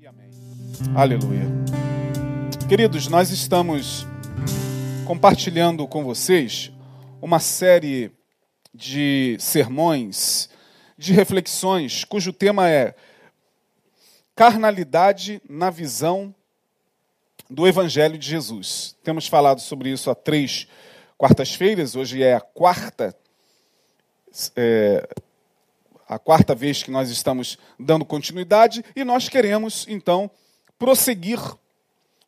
e amém. Aleluia. Queridos, nós estamos compartilhando com vocês uma série de sermões, de reflexões, cujo tema é carnalidade na visão do Evangelho de Jesus. Temos falado sobre isso há três quartas-feiras, hoje é a quarta, é, a quarta vez que nós estamos dando continuidade, e nós queremos, então, prosseguir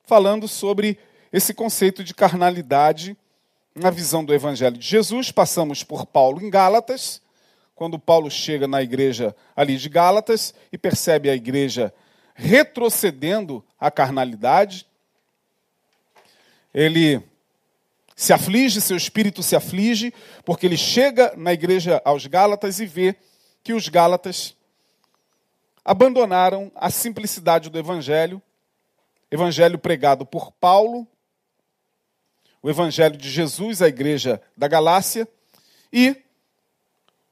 falando sobre esse conceito de carnalidade na visão do Evangelho de Jesus. Passamos por Paulo em Gálatas, quando Paulo chega na igreja ali de Gálatas e percebe a igreja retrocedendo à carnalidade. Ele se aflige, seu espírito se aflige, porque ele chega na igreja aos Gálatas e vê que os Gálatas abandonaram a simplicidade do evangelho, evangelho pregado por Paulo, o evangelho de Jesus à igreja da Galácia, e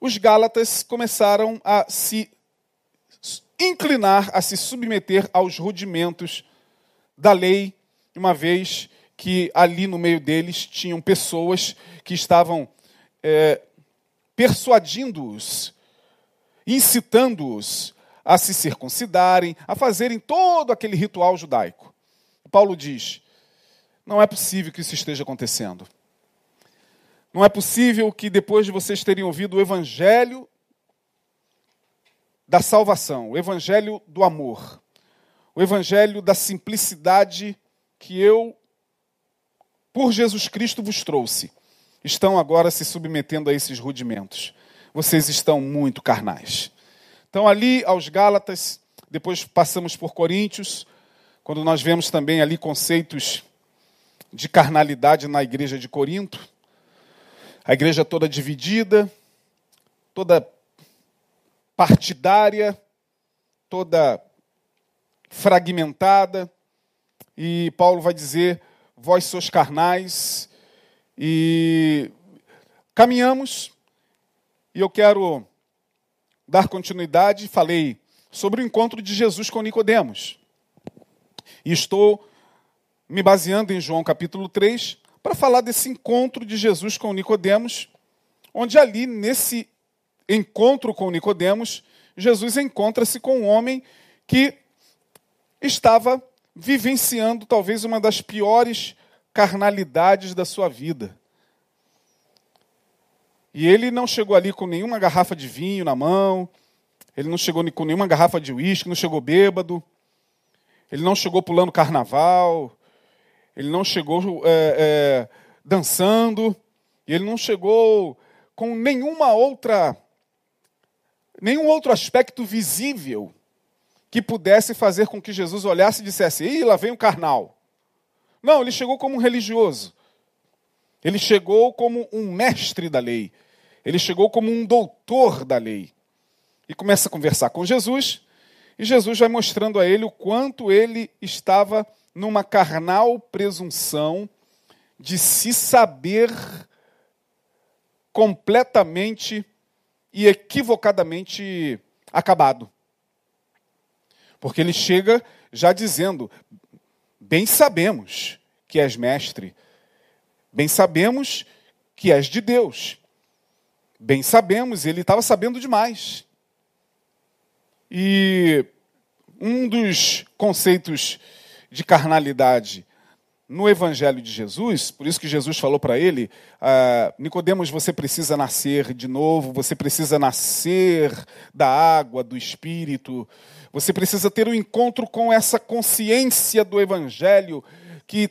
os Gálatas começaram a se inclinar, a se submeter aos rudimentos da lei, uma vez que ali no meio deles tinham pessoas que estavam é, persuadindo-os, incitando-os a se circuncidarem, a fazerem todo aquele ritual judaico. Paulo diz: não é possível que isso esteja acontecendo. Não é possível que depois de vocês terem ouvido o evangelho da salvação, o evangelho do amor, o evangelho da simplicidade que eu, por Jesus Cristo, vos trouxe, estão agora se submetendo a esses rudimentos. Vocês estão muito carnais. Então, ali aos Gálatas, depois passamos por Coríntios, quando nós vemos também ali conceitos de carnalidade na igreja de Corinto, a igreja toda dividida, toda partidária, toda fragmentada. E Paulo vai dizer: Vós sois carnais. E caminhamos. E eu quero dar continuidade. Falei sobre o encontro de Jesus com Nicodemos. E estou me baseando em João capítulo 3 para falar desse encontro de Jesus com Nicodemos, onde ali nesse encontro com Nicodemos, Jesus encontra-se com um homem que estava vivenciando talvez uma das piores carnalidades da sua vida. E ele não chegou ali com nenhuma garrafa de vinho na mão, ele não chegou com nenhuma garrafa de uísque, não chegou bêbado, ele não chegou pulando carnaval, ele não chegou é, é, dançando, ele não chegou com nenhuma outra nenhum outro aspecto visível que pudesse fazer com que Jesus olhasse e dissesse: Ih, lá vem o carnal. Não, ele chegou como um religioso. Ele chegou como um mestre da lei. Ele chegou como um doutor da lei. E começa a conversar com Jesus. E Jesus vai mostrando a ele o quanto ele estava numa carnal presunção de se saber completamente e equivocadamente acabado. Porque ele chega já dizendo: Bem sabemos que és mestre, bem sabemos que és de Deus, bem sabemos, ele estava sabendo demais. E um dos conceitos de carnalidade no Evangelho de Jesus, por isso que Jesus falou para ele, ah, Nicodemos, você precisa nascer de novo, você precisa nascer da água, do Espírito, você precisa ter um encontro com essa consciência do Evangelho que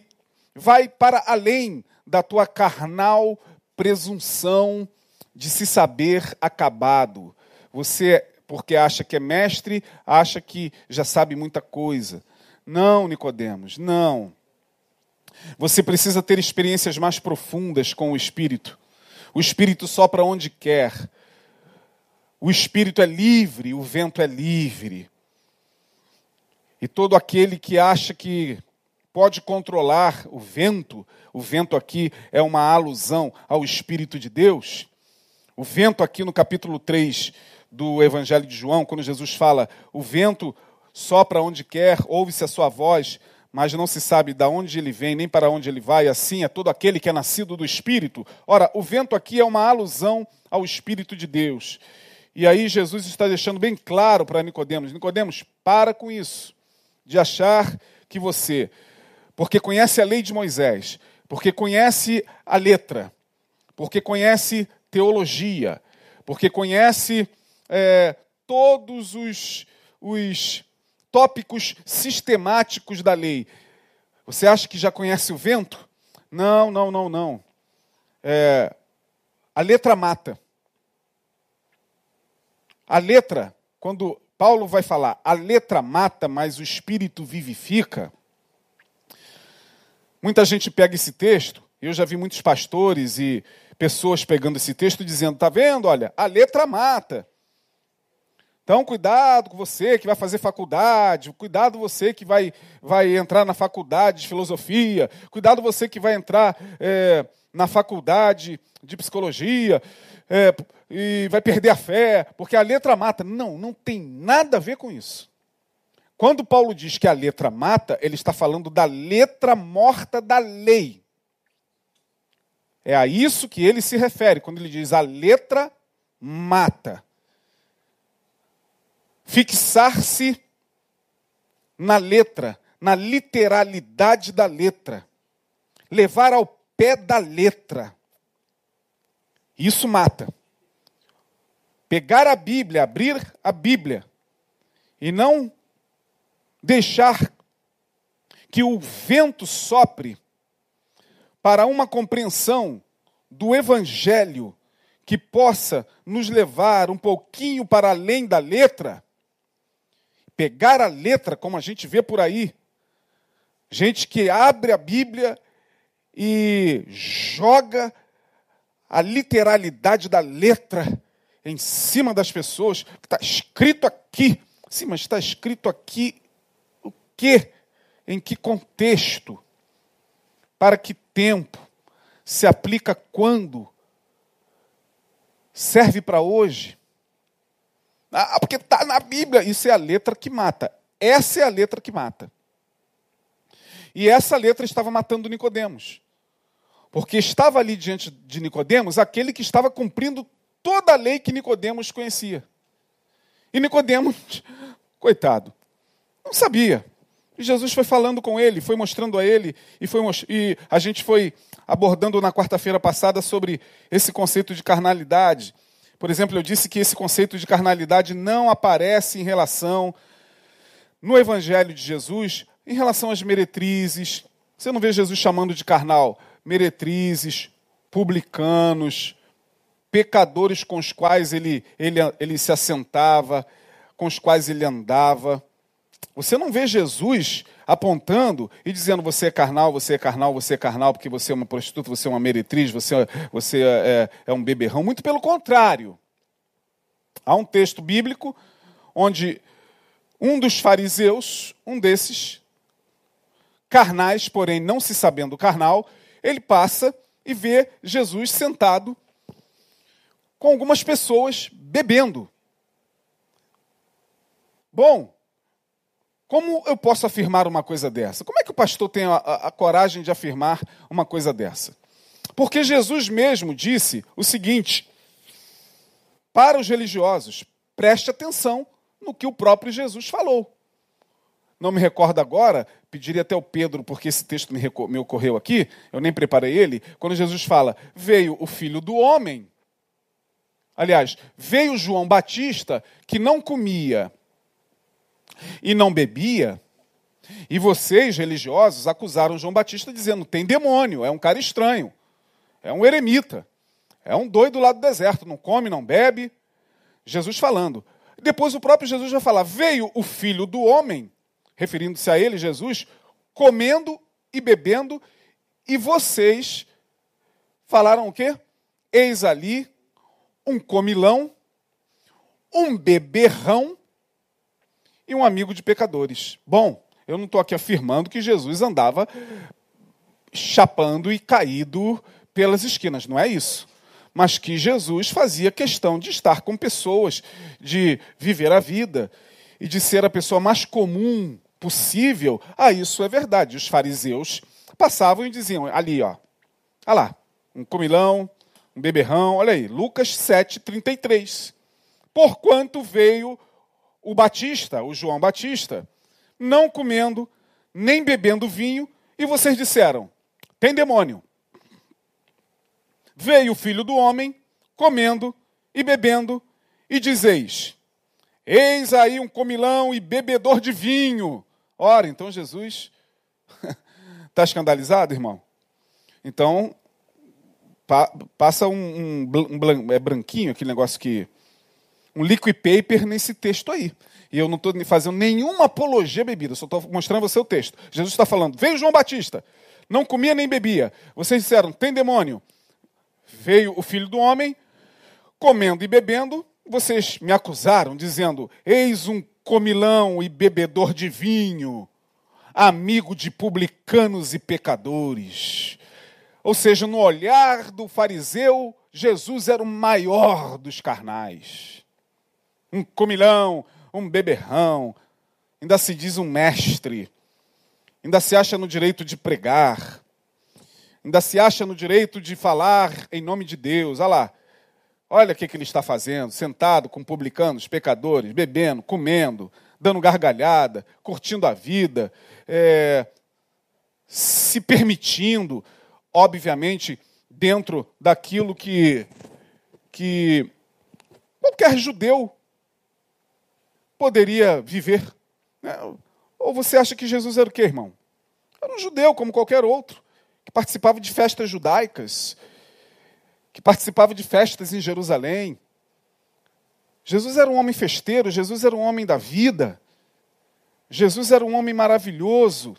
vai para além da tua carnal presunção de se saber acabado. Você, porque acha que é mestre, acha que já sabe muita coisa. Não, Nicodemos, não. Você precisa ter experiências mais profundas com o Espírito. O Espírito sopra onde quer. O Espírito é livre, o vento é livre. E todo aquele que acha que pode controlar o vento, o vento aqui é uma alusão ao Espírito de Deus. O vento aqui no capítulo 3 do Evangelho de João, quando Jesus fala, o vento sopra onde quer, ouve-se a sua voz, mas não se sabe de onde ele vem, nem para onde ele vai, assim é todo aquele que é nascido do Espírito. Ora, o vento aqui é uma alusão ao Espírito de Deus. E aí Jesus está deixando bem claro para Nicodemos, Nicodemos, para com isso, de achar que você, porque conhece a lei de Moisés, porque conhece a letra, porque conhece teologia, porque conhece é, todos os, os tópicos sistemáticos da lei. Você acha que já conhece o vento? Não, não, não, não. É, a letra mata. A letra, quando Paulo vai falar, a letra mata, mas o espírito vivifica. Muita gente pega esse texto, eu já vi muitos pastores e pessoas pegando esse texto dizendo: tá vendo? Olha, a letra mata. Então, cuidado com você que vai fazer faculdade, cuidado você que vai, vai entrar na faculdade de filosofia, cuidado você que vai entrar é, na faculdade de psicologia é, e vai perder a fé, porque a letra mata. Não, não tem nada a ver com isso. Quando Paulo diz que a letra mata, ele está falando da letra morta da lei. É a isso que ele se refere quando ele diz a letra mata fixar-se na letra, na literalidade da letra, levar ao pé da letra. Isso mata. Pegar a Bíblia, abrir a Bíblia e não deixar que o vento sopre para uma compreensão do Evangelho que possa nos levar um pouquinho para além da letra pegar a letra, como a gente vê por aí. Gente que abre a Bíblia e joga a literalidade da letra em cima das pessoas. Está escrito aqui. Sim, mas está escrito aqui o quê? Em que contexto? Para que tempo? Se aplica quando? Serve para hoje? Ah, porque está na Bíblia. Isso é a letra que mata. Essa é a letra que mata. E essa letra estava matando Nicodemos. Porque estava ali diante de Nicodemos aquele que estava cumprindo toda a lei que Nicodemos conhecia. E Nicodemos, coitado, não sabia. E Jesus foi falando com ele, foi mostrando a ele, e, foi, e a gente foi abordando na quarta-feira passada sobre esse conceito de carnalidade. Por exemplo, eu disse que esse conceito de carnalidade não aparece em relação no Evangelho de Jesus, em relação às meretrizes. Você não vê Jesus chamando de carnal meretrizes, publicanos, pecadores com os quais ele, ele, ele se assentava, com os quais ele andava. Você não vê Jesus apontando e dizendo você é carnal, você é carnal, você é carnal, porque você é uma prostituta, você é uma meretriz, você, você é, é um beberrão. Muito pelo contrário. Há um texto bíblico onde um dos fariseus, um desses, carnais, porém não se sabendo carnal, ele passa e vê Jesus sentado com algumas pessoas bebendo. Bom, como eu posso afirmar uma coisa dessa? Como é que o pastor tem a, a, a, coragem de afirmar uma coisa dessa? Porque Jesus mesmo disse o seguinte para os religiosos: preste atenção no que o próprio Jesus falou. Não me recordo agora, pediria até o Pedro, porque esse texto me, me ocorreu aqui, eu nem preparei ele, quando Jesus fala: Veio o filho do homem. Aliás, veio João Batista, que não comia e não bebia, e vocês, religiosos, acusaram João Batista dizendo: tem demônio, é um cara estranho, é um eremita, é um doido lá do deserto, não come, não bebe. Jesus falando. Depois o próprio Jesus vai falar: veio o filho do homem, referindo-se a ele, Jesus, comendo e bebendo, e vocês falaram o quê? Eis ali um comilão, um beberrão e um amigo de pecadores. Bom, eu não estou aqui afirmando que Jesus andava chapando e caído pelas esquinas, não é isso. Mas que Jesus fazia questão de estar com pessoas, de viver a vida. e de ser a pessoa mais comum possível, ah, isso é verdade. Os fariseus passavam e diziam, ali, ó, olha lá, um comilão, um beberrão, olha aí, Lucas 7, 33. Porquanto veio o Batista, o João Batista, não comendo nem bebendo vinho, e vocês disseram: tem demônio. Veio o filho do homem, comendo e bebendo, e dizeis: Eis aí um comilão e bebedor de vinho. Ora, então Jesus está escandalizado, irmão? Então, pa, passa um, um, um, é branquinho, aquele negócio que. Um liquid paper nesse texto aí. E eu não estou fazendo nenhuma apologia à bebida, só estou mostrando você o texto. Jesus está falando: veio João Batista, não comia nem bebia. Vocês disseram: tem demônio. Veio o filho do homem, comendo e bebendo. Vocês me acusaram, dizendo: eis um comilão e bebedor de vinho, amigo de publicanos e pecadores. Ou seja, no olhar do fariseu, Jesus era o maior dos carnais. Um comilão, um beberrão, ainda se diz um mestre, ainda se acha no direito de pregar, ainda se acha no direito de falar em nome de Deus. Olha lá, olha o que, ele está fazendo, sentado com publicanos, pecadores, bebendo, comendo, dando gargalhada, curtindo a vida, é, se permitindo, obviamente, dentro daquilo que, que qualquer judeu poderia viver. Né? Ou você acha que Jesus era o quê, irmão? Era um judeu como qualquer outro, que participava de festas judaicas, que participava de festas em Jerusalém. Jesus era um homem festeiro, Jesus era um homem da vida. Jesus era um homem maravilhoso.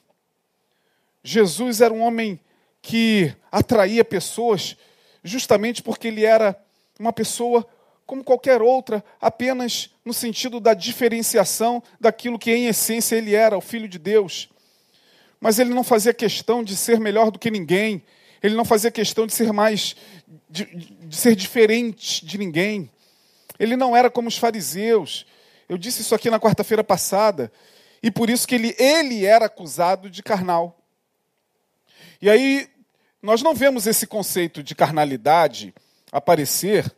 Jesus era um homem que atraía pessoas justamente porque ele era uma pessoa como qualquer outra, apenas no sentido da diferenciação daquilo que em essência ele era, o Filho de Deus. Mas ele não fazia questão de ser melhor do que ninguém, ele não fazia questão de ser mais, de, de ser diferente de ninguém. Ele não era como os fariseus. Eu disse isso aqui na quarta-feira passada. E por isso que ele, ele era acusado de carnal. E aí, nós não vemos esse conceito de carnalidade aparecer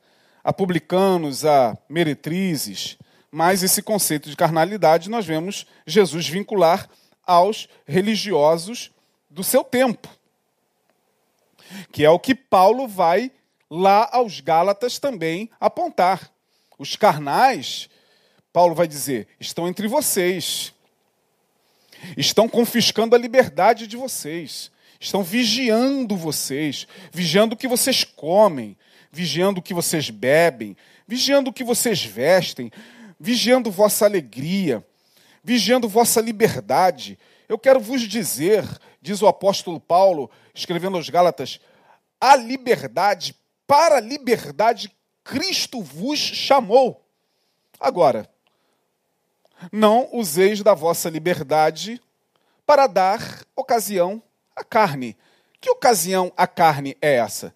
a publicanos, a meretrizes, mas esse conceito de carnalidade nós vemos Jesus vincular aos religiosos do seu tempo, que é o que Paulo vai lá aos Gálatas também apontar. Os carnais, Paulo vai dizer, estão entre vocês, estão confiscando a liberdade de vocês, estão vigiando vocês, vigiando o que vocês comem, vigiando o que vocês bebem, vigiando o que vocês vestem, vigiando vossa alegria, vigiando vossa liberdade. Eu quero vos dizer, diz o apóstolo Paulo, escrevendo aos Gálatas, a liberdade, para a liberdade Cristo vos chamou. Agora, não useis da vossa liberdade para dar ocasião à carne. Que ocasião à carne é essa?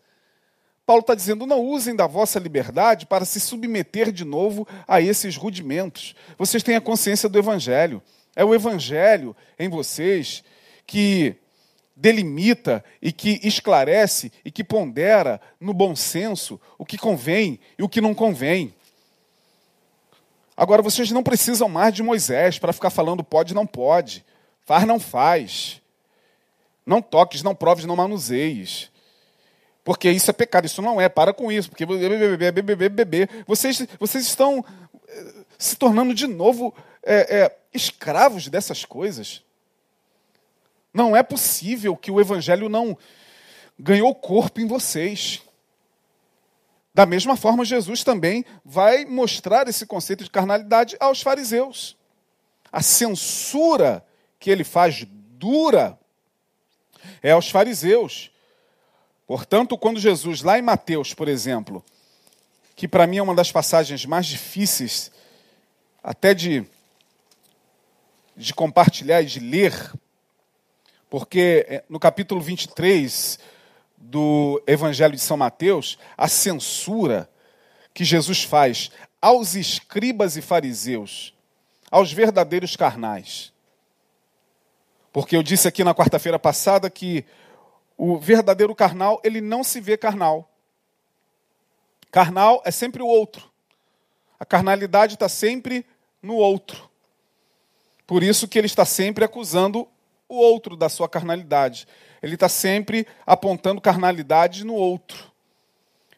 Paulo está dizendo: não usem da vossa liberdade para se submeter de novo a esses rudimentos. Vocês têm a consciência do Evangelho. É o Evangelho em vocês que delimita e que esclarece e que pondera no bom senso o que convém e o que não convém. Agora, vocês não precisam mais de Moisés para ficar falando pode, não pode, faz, não faz, não toques, não proves, não manuseies. Porque isso é pecado, isso não é, para com isso, porque beber, beber, beber, vocês, vocês estão eh, se tornando de novo é, é, escravos dessas coisas. Não é possível que o evangelho não ganhou corpo em vocês. Da mesma forma, Jesus também vai mostrar esse conceito de carnalidade aos fariseus. A censura que ele faz dura é aos fariseus. Portanto, quando Jesus, lá em Mateus, por exemplo, que para mim é uma das passagens mais difíceis até de, de compartilhar e de ler, porque é, no capítulo 23 do Evangelho de São Mateus, a censura que Jesus faz aos escribas e fariseus, aos verdadeiros carnais. Porque eu disse aqui na quarta-feira passada que o verdadeiro carnal, ele não se vê carnal. Carnal é sempre o outro. A carnalidade está sempre no outro. Por isso que ele está sempre acusando o outro da sua carnalidade. Ele está sempre apontando carnalidade no outro.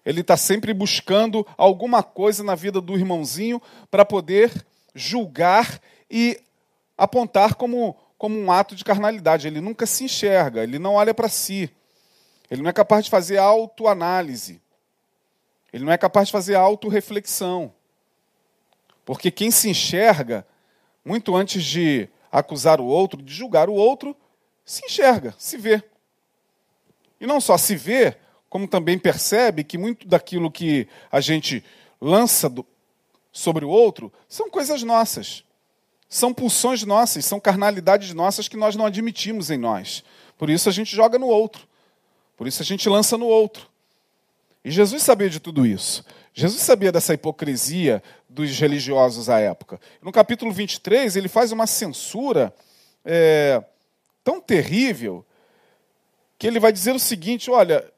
Ele está sempre buscando alguma coisa na vida do irmãozinho para poder julgar e apontar como, como um ato de carnalidade. Ele nunca se enxerga, ele não olha para si. Ele não é capaz de fazer autoanálise. Ele não é capaz de fazer autorreflexão. Porque quem se enxerga, muito antes de acusar o outro, de julgar o outro, se enxerga, se vê. E não só se vê, como também percebe que muito daquilo que a gente lança do, sobre o outro são coisas nossas. São pulsões nossas, são carnalidades nossas que nós não admitimos em nós. Por isso a gente joga no outro. Por isso a gente lança no outro. E Jesus sabia de tudo isso. Jesus sabia dessa hipocrisia dos religiosos à época. No capítulo 23, ele faz uma censura é, tão terrível que ele vai dizer o seguinte: olha,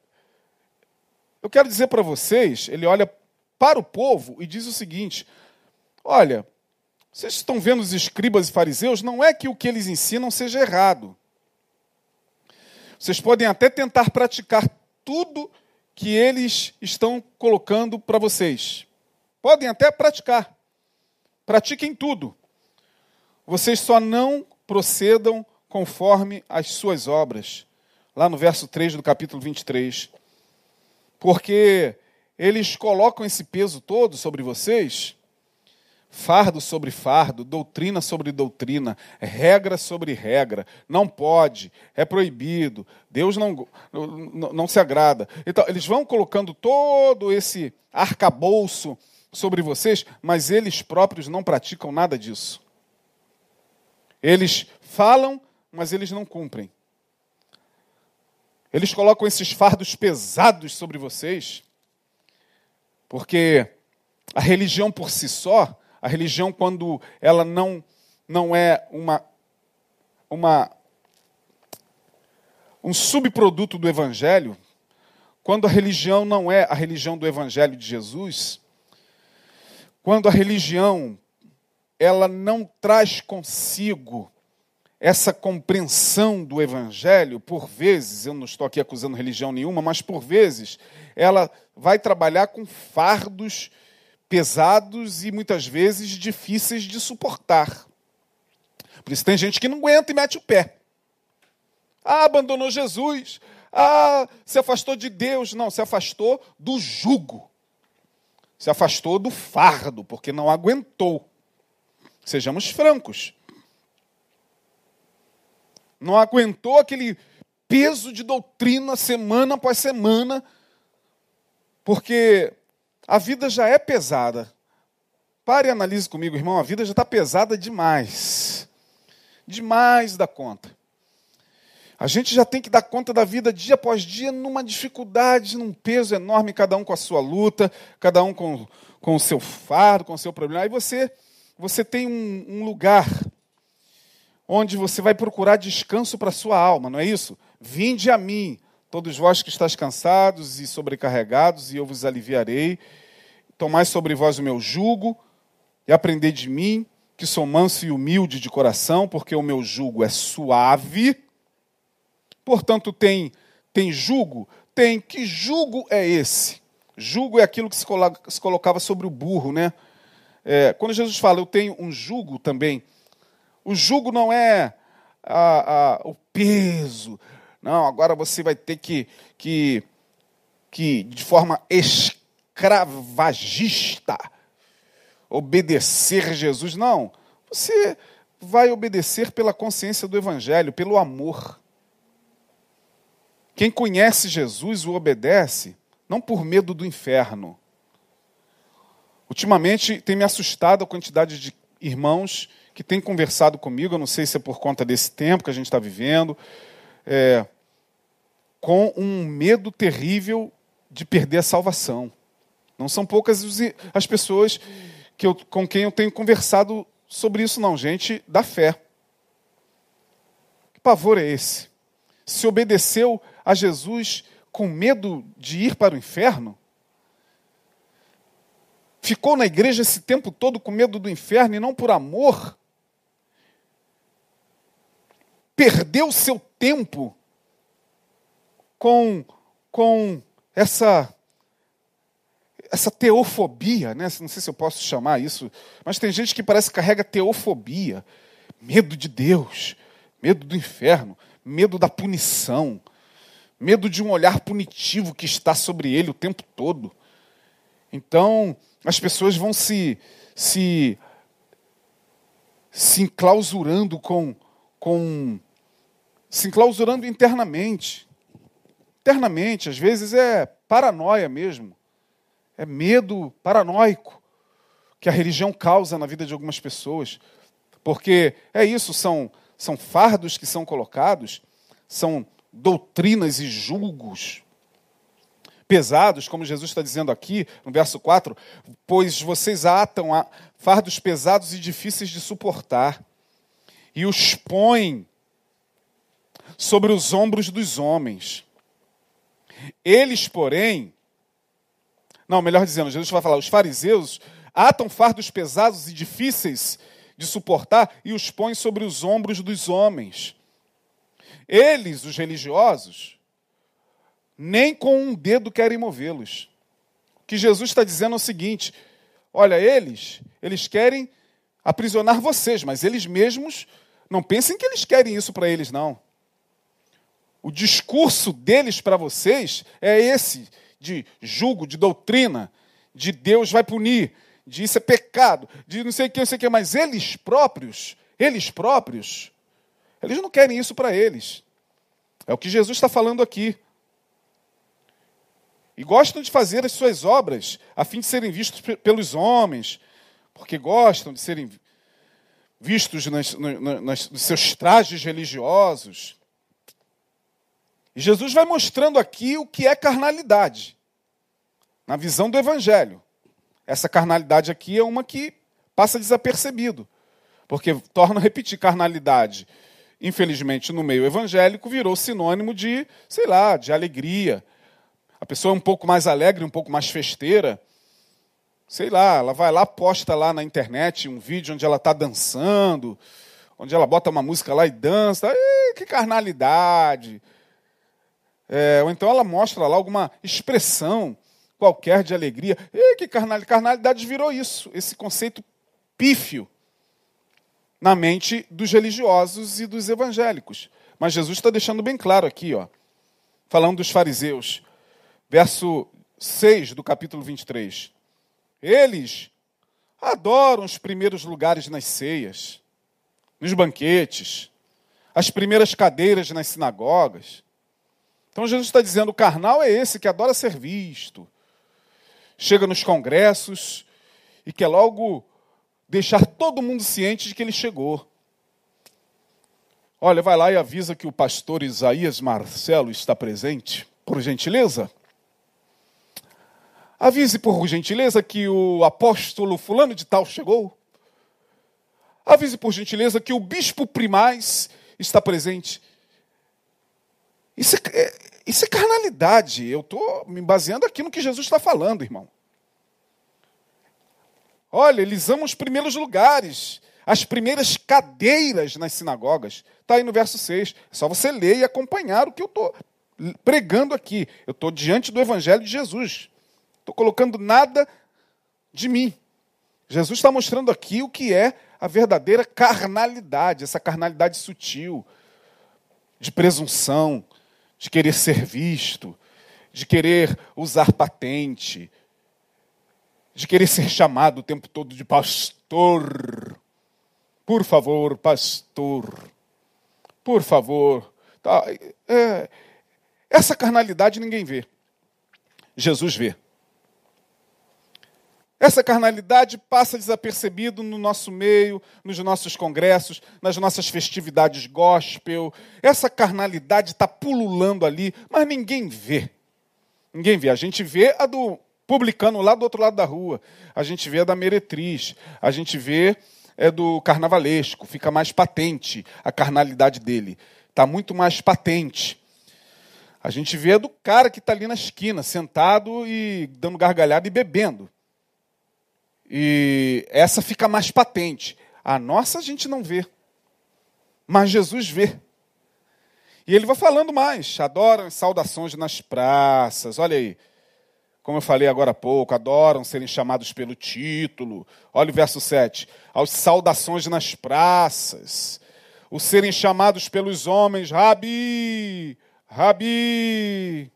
eu quero dizer para vocês, ele olha para o povo e diz o seguinte: olha, vocês estão vendo os escribas e fariseus, não é que o que eles ensinam seja errado. Vocês podem até tentar praticar tudo que eles estão colocando para vocês. Podem até praticar. Pratiquem tudo. Vocês só não procedam conforme as suas obras. Lá no verso 3 do capítulo 23. Porque eles colocam esse peso todo sobre vocês fardo sobre fardo, doutrina sobre doutrina, regra sobre regra. Não pode, é proibido, Deus não, não, não se agrada. Então, eles vão colocando todo esse arcabouço sobre vocês, mas eles próprios não praticam nada disso. Eles falam, mas eles não cumprem. Eles colocam esses fardos pesados sobre vocês, porque a religião por si só a religião, quando ela não, não é uma, uma, um subproduto do Evangelho, quando a religião não é a religião do Evangelho de Jesus, quando a religião ela não traz consigo essa compreensão do Evangelho, por vezes, eu não estou aqui acusando religião nenhuma, mas por vezes, ela vai trabalhar com fardos pesados e muitas vezes difíceis de suportar. Por isso tem gente que não aguenta e mete o pé. Ah, abandonou Jesus. Ah, se afastou de Deus. Não, se afastou do jugo. Se afastou do fardo, porque não aguentou. Sejamos francos. Não aguentou aquele peso de doutrina semana após semana, porque a vida já é pesada. Pare e analise comigo, irmão. A vida já está pesada demais. Demais da conta. A gente já tem que dar conta da vida dia após dia numa dificuldade, num peso enorme, cada um com a sua luta, cada um com, com o seu fardo, com o seu problema. Aí você, você tem um, um lugar onde você vai procurar descanso para a sua alma, não é isso? Vinde a mim, todos vós que estáis cansados e sobrecarregados, e eu vos aliviarei. Tomai sobre vós o meu jugo e aprendei de mim, que sou manso e humilde de coração, porque o meu jugo é suave. Portanto, tem, tem jugo? Tem. Que jugo é esse? Jugo é aquilo que se, se colocava sobre o burro, né? É, quando Jesus fala, eu tenho um jugo também, o jugo não é a, a, o peso. Não, agora você vai ter que, que, que de forma escrava, escravagista obedecer Jesus. Não. Você vai obedecer pela consciência do Evangelho, pelo amor. Quem conhece Jesus o obedece, não por medo do inferno. Ultimamente tem me assustado a quantidade de irmãos que têm conversado comigo, eu não sei se é por conta desse tempo que a gente está vivendo, é, com um medo terrível de perder a salvação. Não são poucas as pessoas que eu, com quem eu tenho conversado sobre isso, não, gente da fé. Que pavor é esse? Se obedeceu a Jesus com medo de ir para o inferno? Ficou na igreja esse tempo todo com medo do inferno e não por amor? Perdeu seu tempo com, com essa essa teofobia, né? não sei se eu posso chamar isso, mas tem gente que parece que carrega teofobia, medo de Deus, medo do inferno, medo da punição, medo de um olhar punitivo que está sobre ele o tempo todo. Então, as pessoas vão se se se enclausurando com com se enclausurando internamente. Internamente, às vezes é paranoia mesmo. É medo paranoico que a religião causa na vida de algumas pessoas. Porque é isso, são, são fardos que são colocados, são doutrinas e julgos pesados, como Jesus está dizendo aqui no verso 4, pois vocês atam a fardos pesados e difíceis de suportar e os põem sobre os ombros dos homens. Eles, porém, não, melhor dizendo, Jesus vai falar: os fariseus atam fardos pesados e difíceis de suportar e os põem sobre os ombros dos homens. Eles, os religiosos, nem com um dedo querem movê-los. O que Jesus está dizendo é o seguinte: olha, eles, eles querem aprisionar vocês, mas eles mesmos não pensem que eles querem isso para eles, não. O discurso deles para vocês é esse: de julgo, de doutrina, de Deus vai punir, de isso é pecado, de não sei o que, não sei o que, mas eles próprios, eles próprios, eles não querem isso para eles. É o que Jesus está falando aqui. E gostam de fazer as suas obras a fim de serem vistos pelos homens, porque gostam de serem vistos nas, nas, nos seus trajes religiosos. E Jesus vai mostrando aqui o que é carnalidade, na visão do Evangelho. Essa carnalidade aqui é uma que passa desapercebido, porque, torna a repetir, carnalidade, infelizmente, no meio evangélico, virou sinônimo de, sei lá, de alegria. A pessoa é um pouco mais alegre, um pouco mais festeira. Sei lá, ela vai lá, posta lá na internet um vídeo onde ela está dançando, onde ela bota uma música lá e dança. Ei, que carnalidade! É, ou então ela mostra lá alguma expressão qualquer de alegria. E que carnalidade, carnalidade virou isso, esse conceito pífio na mente dos religiosos e dos evangélicos. Mas Jesus está deixando bem claro aqui, ó, falando dos fariseus, verso 6 do capítulo 23. Eles adoram os primeiros lugares nas ceias, nos banquetes, as primeiras cadeiras nas sinagogas então Jesus está dizendo: o carnal é esse que adora ser visto, chega nos congressos e quer logo deixar todo mundo ciente de que ele chegou. Olha, vai lá e avisa que o pastor Isaías Marcelo está presente, por gentileza. Avise por gentileza que o apóstolo fulano de tal chegou. Avise por gentileza que o bispo primaz está presente. Isso é, isso é carnalidade. Eu estou me baseando aqui no que Jesus está falando, irmão. Olha, eles amam os primeiros lugares, as primeiras cadeiras nas sinagogas. Está aí no verso 6. É só você ler e acompanhar o que eu estou pregando aqui. Eu estou diante do Evangelho de Jesus. Estou colocando nada de mim. Jesus está mostrando aqui o que é a verdadeira carnalidade, essa carnalidade sutil, de presunção, de querer ser visto, de querer usar patente, de querer ser chamado o tempo todo de pastor. Por favor, pastor. Por favor. Tá, é, essa carnalidade ninguém vê. Jesus vê. Essa carnalidade passa desapercebido no nosso meio, nos nossos congressos, nas nossas festividades gospel. Essa carnalidade está pululando ali, mas ninguém vê. Ninguém vê. A gente vê a do publicano lá do outro lado da rua. A gente vê a da meretriz. A gente vê é do carnavalesco, fica mais patente a carnalidade dele. Está muito mais patente. A gente vê do cara que está ali na esquina, sentado e dando gargalhada e bebendo. E essa fica mais patente. A nossa a gente não vê. Mas Jesus vê. E ele vai falando mais. Adoram saudações nas praças. Olha aí. Como eu falei agora há pouco, adoram serem chamados pelo título. Olha o verso 7. Aos saudações nas praças. Os serem chamados pelos homens, Rabi, Rabi,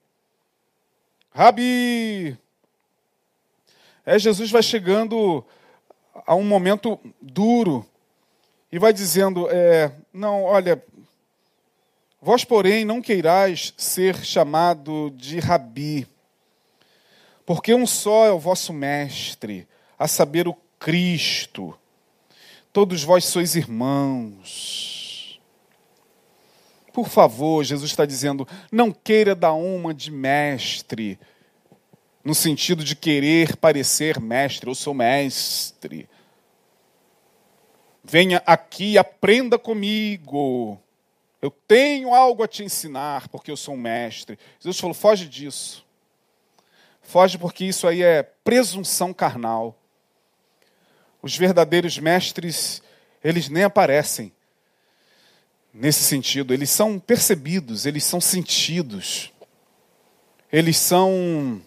Rabi. É, Jesus vai chegando a um momento duro e vai dizendo: é, Não, olha, vós, porém, não queirais ser chamado de Rabi, porque um só é o vosso mestre, a saber, o Cristo. Todos vós sois irmãos. Por favor, Jesus está dizendo, não queira dar uma de mestre no sentido de querer parecer mestre, eu sou mestre. Venha aqui aprenda comigo. Eu tenho algo a te ensinar, porque eu sou um mestre. Jesus falou: foge disso. Foge porque isso aí é presunção carnal. Os verdadeiros mestres, eles nem aparecem nesse sentido. Eles são percebidos, eles são sentidos. Eles são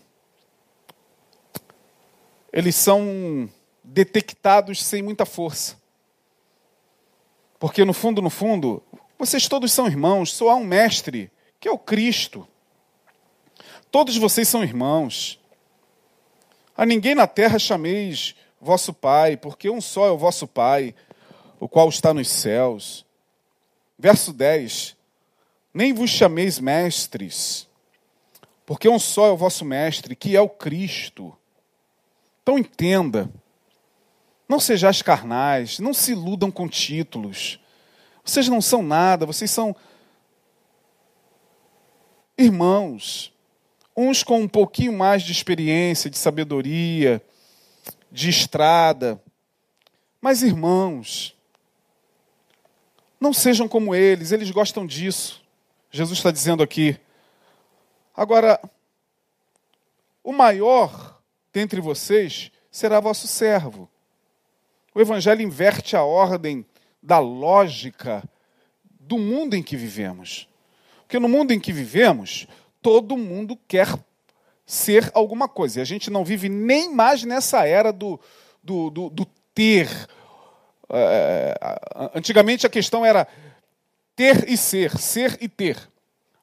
eles são detectados sem muita força. Porque no fundo, no fundo, vocês todos são irmãos, só há um mestre, que é o Cristo. Todos vocês são irmãos. A ninguém na terra chameis vosso Pai, porque um só é o vosso Pai, o qual está nos céus. Verso 10: Nem vos chameis mestres, porque um só é o vosso mestre, que é o Cristo. Então entenda, não sejais carnais, não se iludam com títulos. Vocês não são nada, vocês são irmãos, uns com um pouquinho mais de experiência, de sabedoria, de estrada, mas irmãos. Não sejam como eles, eles gostam disso. Jesus está dizendo aqui. Agora, o maior dentre vocês será vosso servo. O Evangelho inverte a ordem da lógica do mundo em que vivemos. Porque no mundo em que vivemos, todo mundo quer ser alguma coisa. E a gente não vive nem mais nessa era do, do, do, do ter. É, antigamente a questão era ter e ser, ser e ter.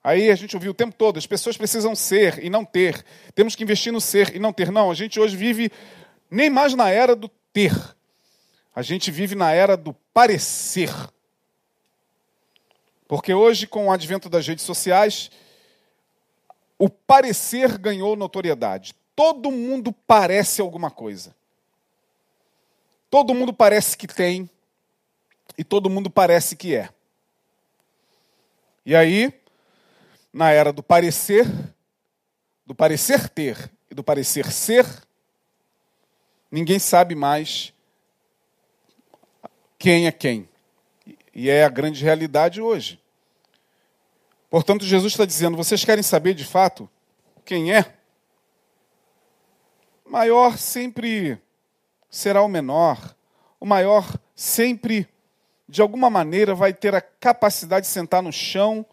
Aí a gente ouviu o tempo todo, as pessoas precisam ser e não ter. Temos que investir no ser e não ter. Não, a gente hoje vive nem mais na era do ter. A gente vive na era do parecer. Porque hoje, com o advento das redes sociais, o parecer ganhou notoriedade. Todo mundo parece alguma coisa. Todo mundo parece que tem e todo mundo parece que é. E aí, na era do parecer, do parecer ter e do parecer ser, ninguém sabe mais quem é quem. E é a grande realidade hoje. Portanto, Jesus está dizendo: vocês querem saber de fato quem é? O maior sempre será o menor. O maior sempre, de alguma maneira, vai ter a capacidade de sentar no chão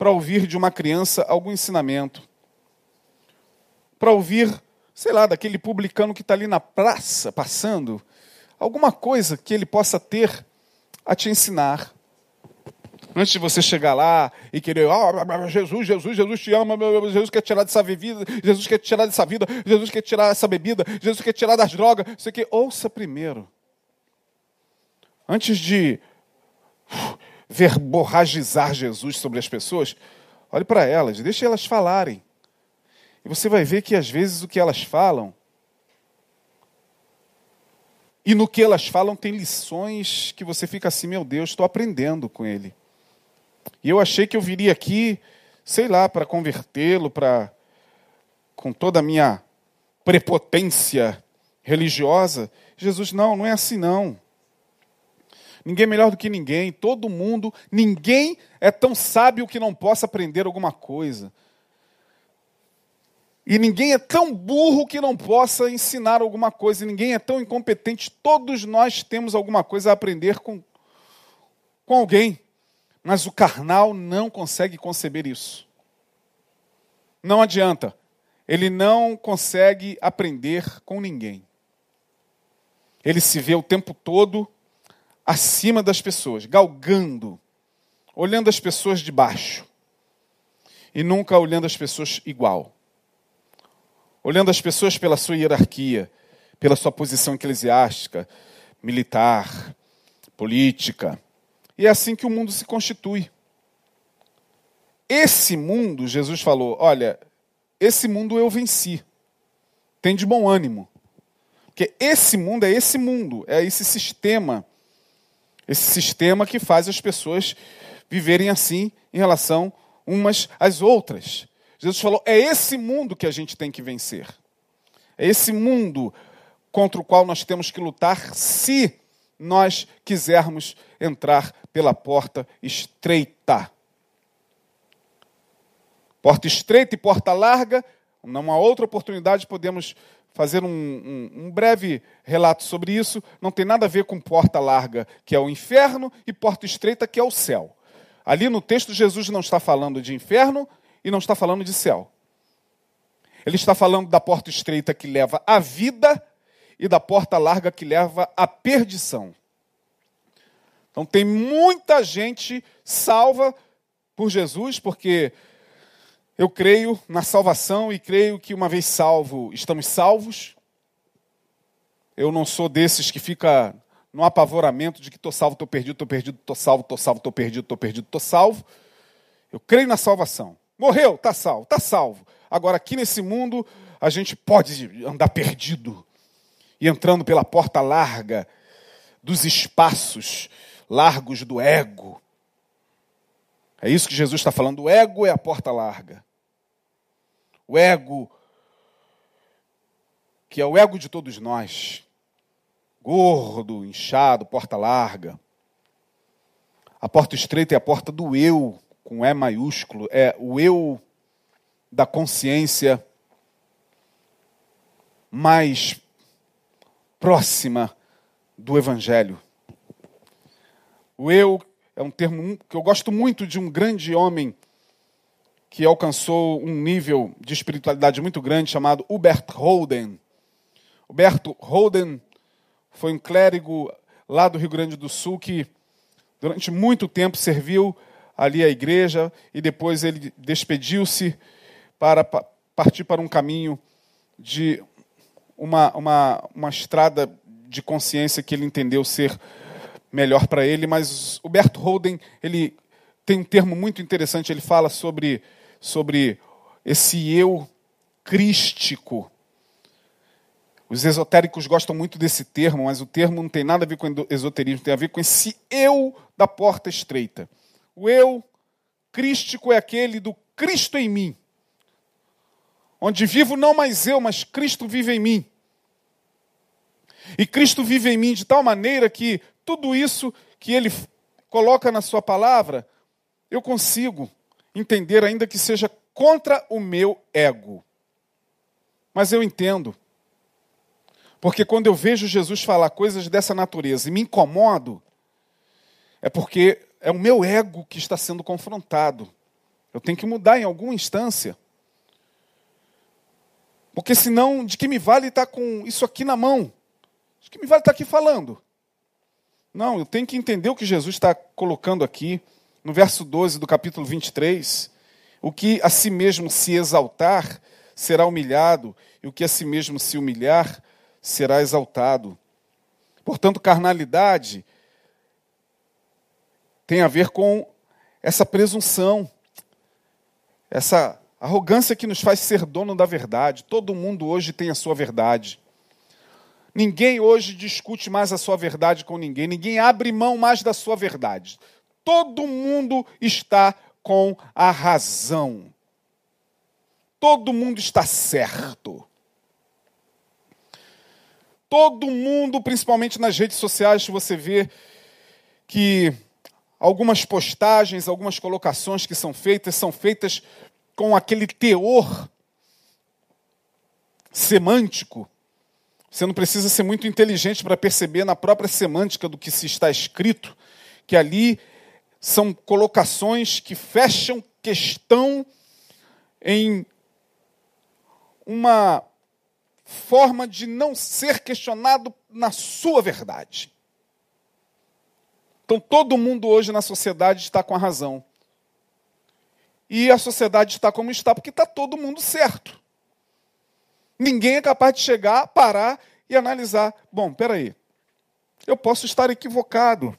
para ouvir de uma criança algum ensinamento, para ouvir, sei lá, daquele publicano que está ali na praça passando, alguma coisa que ele possa ter a te ensinar. Antes de você chegar lá e querer, oh, Jesus, Jesus, Jesus te ama, Jesus quer tirar dessa vida, Jesus quer tirar dessa vida, Jesus quer tirar essa bebida, Jesus quer tirar das drogas, você que ouça primeiro. Antes de verborragizar Jesus sobre as pessoas, olhe para elas, deixe elas falarem. E você vai ver que às vezes o que elas falam, e no que elas falam tem lições que você fica assim, meu Deus, estou aprendendo com ele. E eu achei que eu viria aqui, sei lá, para convertê-lo, para com toda a minha prepotência religiosa. Jesus, não, não é assim não. Ninguém é melhor do que ninguém, todo mundo, ninguém é tão sábio que não possa aprender alguma coisa. E ninguém é tão burro que não possa ensinar alguma coisa, e ninguém é tão incompetente, todos nós temos alguma coisa a aprender com, com alguém. Mas o carnal não consegue conceber isso. Não adianta. Ele não consegue aprender com ninguém. Ele se vê o tempo todo acima das pessoas, galgando, olhando as pessoas de baixo e nunca olhando as pessoas igual. Olhando as pessoas pela sua hierarquia, pela sua posição eclesiástica, militar, política. E é assim que o mundo se constitui. Esse mundo, Jesus falou: olha, esse mundo eu venci. Tem de bom ânimo. Porque esse mundo é esse mundo, é esse sistema. Esse sistema que faz as pessoas viverem assim em relação umas às outras. Jesus falou: é esse mundo que a gente tem que vencer. É esse mundo contra o qual nós temos que lutar se nós quisermos entrar pela porta estreita. Porta estreita e porta larga, numa outra oportunidade podemos fazer um, um, um, breve relato sobre isso. Não tem nada a ver com porta larga, que é o inferno, e porta estreita, que é o céu. Ali no texto, Jesus não está falando de inferno e não está falando de céu. Ele está falando da porta estreita que leva à vida e da porta larga que leva à perdição. Então tem muita gente salva por Jesus, porque eu creio na salvação e creio que uma vez salvo, estamos salvos. Eu não sou desses que fica no apavoramento de que estou salvo, estou perdido, estou perdido, estou salvo, estou salvo, estou perdido, estou perdido, estou salvo. Eu creio na salvação. Morreu, está salvo, está salvo. Agora, aqui nesse mundo, a gente pode andar perdido e entrando pela porta larga dos espaços largos do ego. É isso que Jesus está falando. O ego é a porta larga o ego, que é o ego de todos nós, gordo, inchado, porta larga. A porta estreita é a porta do eu, com E maiúsculo, é o eu da consciência mais próxima do Evangelho. O eu é um termo que eu gosto muito de um grande homem que alcançou um nível de espiritualidade muito grande, chamado Hubert Holden. Huberto Holden foi um clérigo lá do Rio Grande do Sul que durante muito tempo serviu ali a igreja e depois ele despediu-se para partir para um caminho de uma, uma, uma estrada de consciência que ele entendeu ser melhor para ele, mas Huberto Holden, ele tem um termo muito interessante, ele fala sobre sobre esse eu crístico. Os esotéricos gostam muito desse termo, mas o termo não tem nada a ver com esoterismo, tem a ver com esse eu da porta estreita. O eu crístico é aquele do Cristo em mim, onde vivo não mais eu, mas Cristo vive em mim. E Cristo vive em mim de tal maneira que tudo isso que ele coloca na sua palavra, eu consigo entender, ainda que seja contra o meu ego. Mas eu entendo. Porque quando eu vejo Jesus falar coisas dessa natureza e me incomodo, é porque é o meu ego que está sendo confrontado. Eu tenho que mudar em alguma instância. Porque senão, de que me vale estar com isso aqui na mão? De que me vale estar aqui falando? Não, eu tenho que entender o que Jesus está colocando aqui no verso 12 do capítulo 23, o que a si mesmo se exaltar será humilhado, e o que a si mesmo se humilhar será exaltado. Portanto, carnalidade tem a ver com essa presunção, essa arrogância que nos faz ser dono da verdade. Todo mundo hoje tem a sua verdade. Ninguém hoje discute mais a sua verdade com ninguém, ninguém abre mão mais da sua verdade todo mundo está com a razão. Todo mundo está certo. Todo mundo, principalmente nas redes sociais, você vê que algumas postagens, algumas colocações que são feitas, são feitas com aquele teor semântico. Você não precisa ser muito inteligente para perceber na própria semântica do que se está escrito, que ali são colocações que fecham questão em uma forma de não ser questionado na sua verdade. Então, todo mundo hoje na sociedade está com a razão. E a sociedade está como está porque está todo mundo certo. Ninguém é capaz de chegar, parar e analisar. Bom, peraí, eu posso estar equivocado.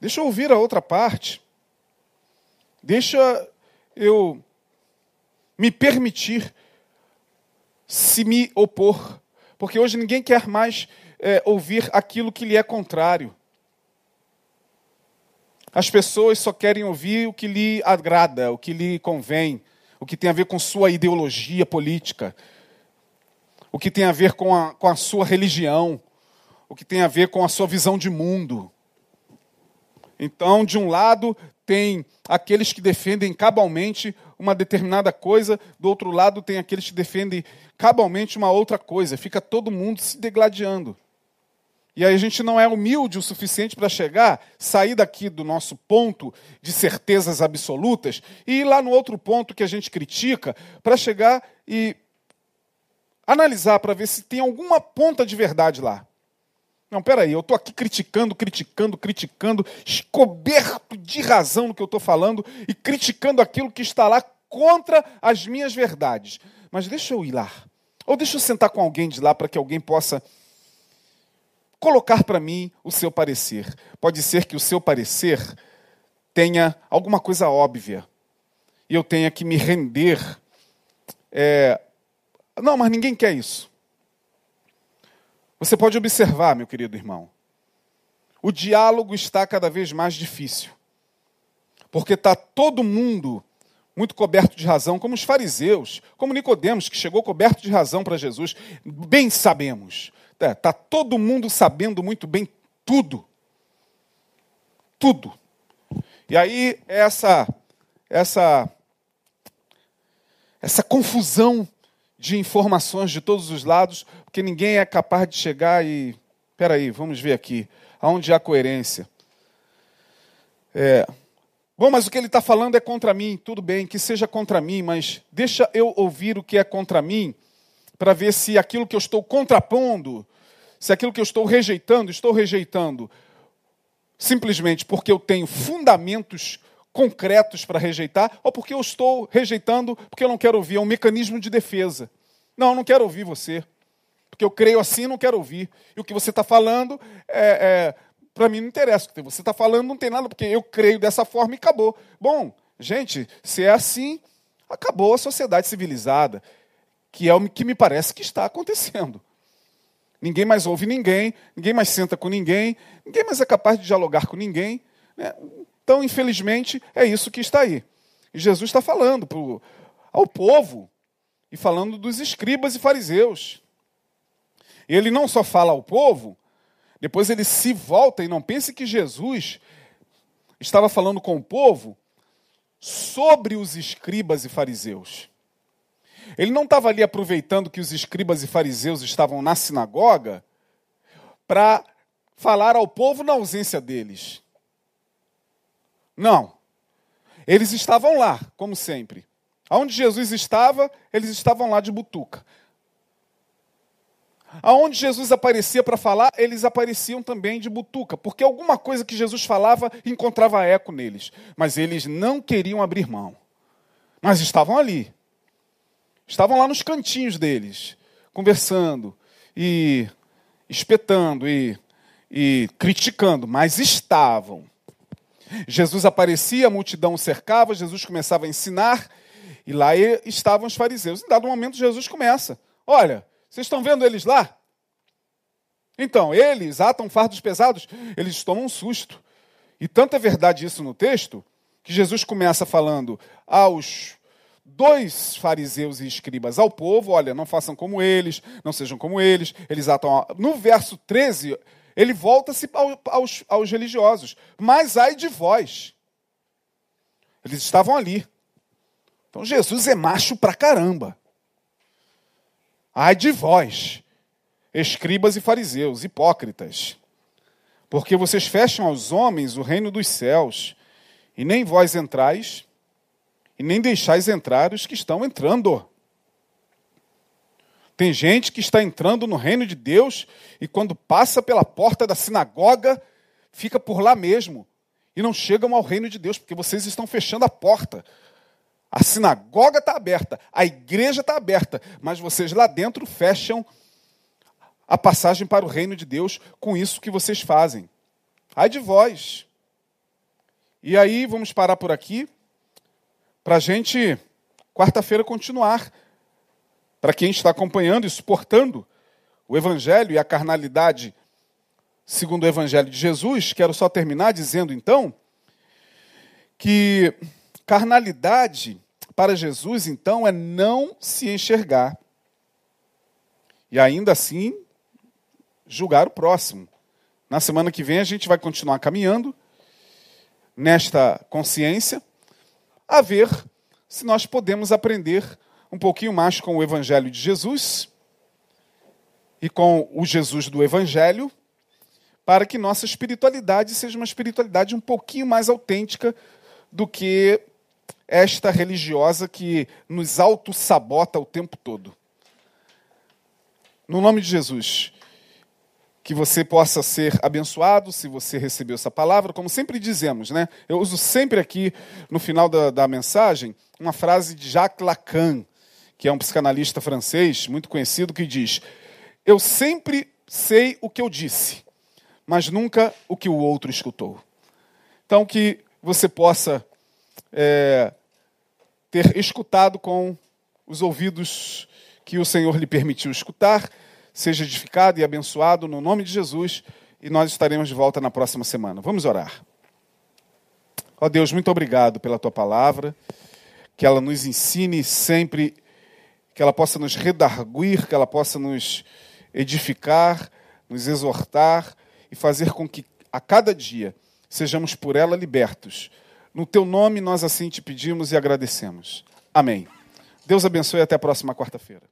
Deixa eu ouvir a outra parte. Deixa eu me permitir se me opor. Porque hoje ninguém quer mais é, ouvir aquilo que lhe é contrário. As pessoas só querem ouvir o que lhe agrada, o que lhe convém, o que tem a ver com sua ideologia política, o que tem a ver com a, com a sua religião, o que tem a ver com a sua visão de mundo. Então, de um lado, tem aqueles que defendem cabalmente uma determinada coisa, do outro lado, tem aqueles que defendem cabalmente uma outra coisa. Fica todo mundo se degladiando. E aí a gente não é humilde o suficiente para chegar, sair daqui do nosso ponto de certezas absolutas e ir lá no outro ponto que a gente critica, para chegar e analisar para ver se tem alguma ponta de verdade lá. Não, peraí, eu estou aqui criticando, criticando, criticando, coberto de razão no que eu estou falando e criticando aquilo que está lá contra as minhas verdades. Mas deixa eu ir lá. Ou deixa eu sentar com alguém de lá para que alguém possa colocar para mim o seu parecer. Pode ser que o seu parecer tenha alguma coisa óbvia e eu tenha que me render. É... Não, mas ninguém quer isso. Você pode observar, meu querido irmão, o diálogo está cada vez mais difícil, porque está todo mundo muito coberto de razão, como os fariseus, como Nicodemos, que chegou coberto de razão para Jesus. Bem sabemos, Está é, todo mundo sabendo muito bem tudo. Tudo. E aí, essa, essa, essa confusão de informações de todos os lados, porque ninguém é capaz de chegar e. Espera aí, vamos ver aqui. Aonde há coerência? É, Bom, mas o que ele está falando é contra mim. Tudo bem, que seja contra mim, mas deixa eu ouvir o que é contra mim para ver se aquilo que eu estou contrapondo, se aquilo que eu estou rejeitando, estou rejeitando simplesmente porque eu tenho fundamentos concretos para rejeitar, ou porque eu estou rejeitando porque eu não quero ouvir, é um mecanismo de defesa. Não, eu não quero ouvir você. Porque eu creio assim não quero ouvir. E o que você está falando, é, é para mim não interessa. O que você está falando não tem nada, porque eu creio dessa forma e acabou. Bom, gente, se é assim, acabou a sociedade civilizada que é o que me parece que está acontecendo. Ninguém mais ouve ninguém, ninguém mais senta com ninguém, ninguém mais é capaz de dialogar com ninguém. Né? Então, infelizmente, é isso que está aí. E Jesus está falando pro, ao povo e falando dos escribas e fariseus. Ele não só fala ao povo, depois ele se volta e não pense que Jesus estava falando com o povo sobre os escribas e fariseus. Ele não estava ali aproveitando que os escribas e fariseus estavam na sinagoga para falar ao povo na ausência deles. Não. Eles estavam lá, como sempre. Aonde Jesus estava, eles estavam lá de butuca. Aonde Jesus aparecia para falar, eles apareciam também de butuca, porque alguma coisa que Jesus falava encontrava eco neles. Mas eles não queriam abrir mão. Mas estavam ali. Estavam lá nos cantinhos deles, conversando e espetando e, e criticando, mas estavam. Jesus aparecia, a multidão cercava, Jesus começava a ensinar, e lá estavam os fariseus. Em dado momento, Jesus começa: Olha, vocês estão vendo eles lá? Então, eles atam fardos pesados, eles tomam um susto. E tanta é verdade isso no texto, que Jesus começa falando aos dois fariseus e escribas ao povo: olha, não façam como eles, não sejam como eles, eles atam. No verso 13, Ele volta-se aos, aos religiosos. Mas ai de vós. Eles estavam ali. Então Jesus é macho pra caramba. Ai de vós, escribas e fariseus, hipócritas, porque vocês fecham aos homens o reino dos céus, e nem vós entrais, e nem deixais entrar os que estão entrando. Tem gente que está entrando no reino de Deus e quando passa pela porta da sinagoga, fica por lá mesmo e não chegam ao reino de Deus, porque vocês estão fechando a porta. A sinagoga está aberta, a igreja está aberta, mas vocês lá dentro fecham a passagem para o reino de Deus com isso que vocês fazem. Ai de vós. E aí, vamos parar por aqui, para a gente, quarta-feira, continuar para quem está acompanhando e suportando o Evangelho e a carnalidade segundo o Evangelho de Jesus, quero só terminar dizendo então que carnalidade para Jesus então é não se enxergar e ainda assim julgar o próximo. Na semana que vem a gente vai continuar caminhando nesta consciência a ver se nós podemos aprender um pouquinho mais com o Evangelho de Jesus e com o Jesus do Evangelho, para que nossa espiritualidade seja uma espiritualidade um pouquinho mais autêntica do que esta religiosa que nos auto-sabota o tempo todo. No nome de Jesus, que você possa ser abençoado se você recebeu essa palavra, como sempre dizemos, né? Eu uso sempre aqui, no final da, da mensagem, uma frase de Jacques Lacan, que é um psicanalista francês muito conhecido, que diz: Eu sempre sei o que eu disse, mas nunca o que o outro escutou. Então, que você possa é, ter escutado com os ouvidos que o Senhor lhe permitiu escutar, seja edificado e abençoado no nome de Jesus, e nós estaremos de volta na próxima semana. Vamos orar. Ó oh Deus, muito obrigado pela tua palavra, que ela nos ensine sempre que ela possa nos redarguir, que ela possa nos edificar, nos exortar e fazer com que a cada dia sejamos por ela libertos. No teu nome nós assim te pedimos e agradecemos. Amém. Deus abençoe e até a próxima quarta-feira.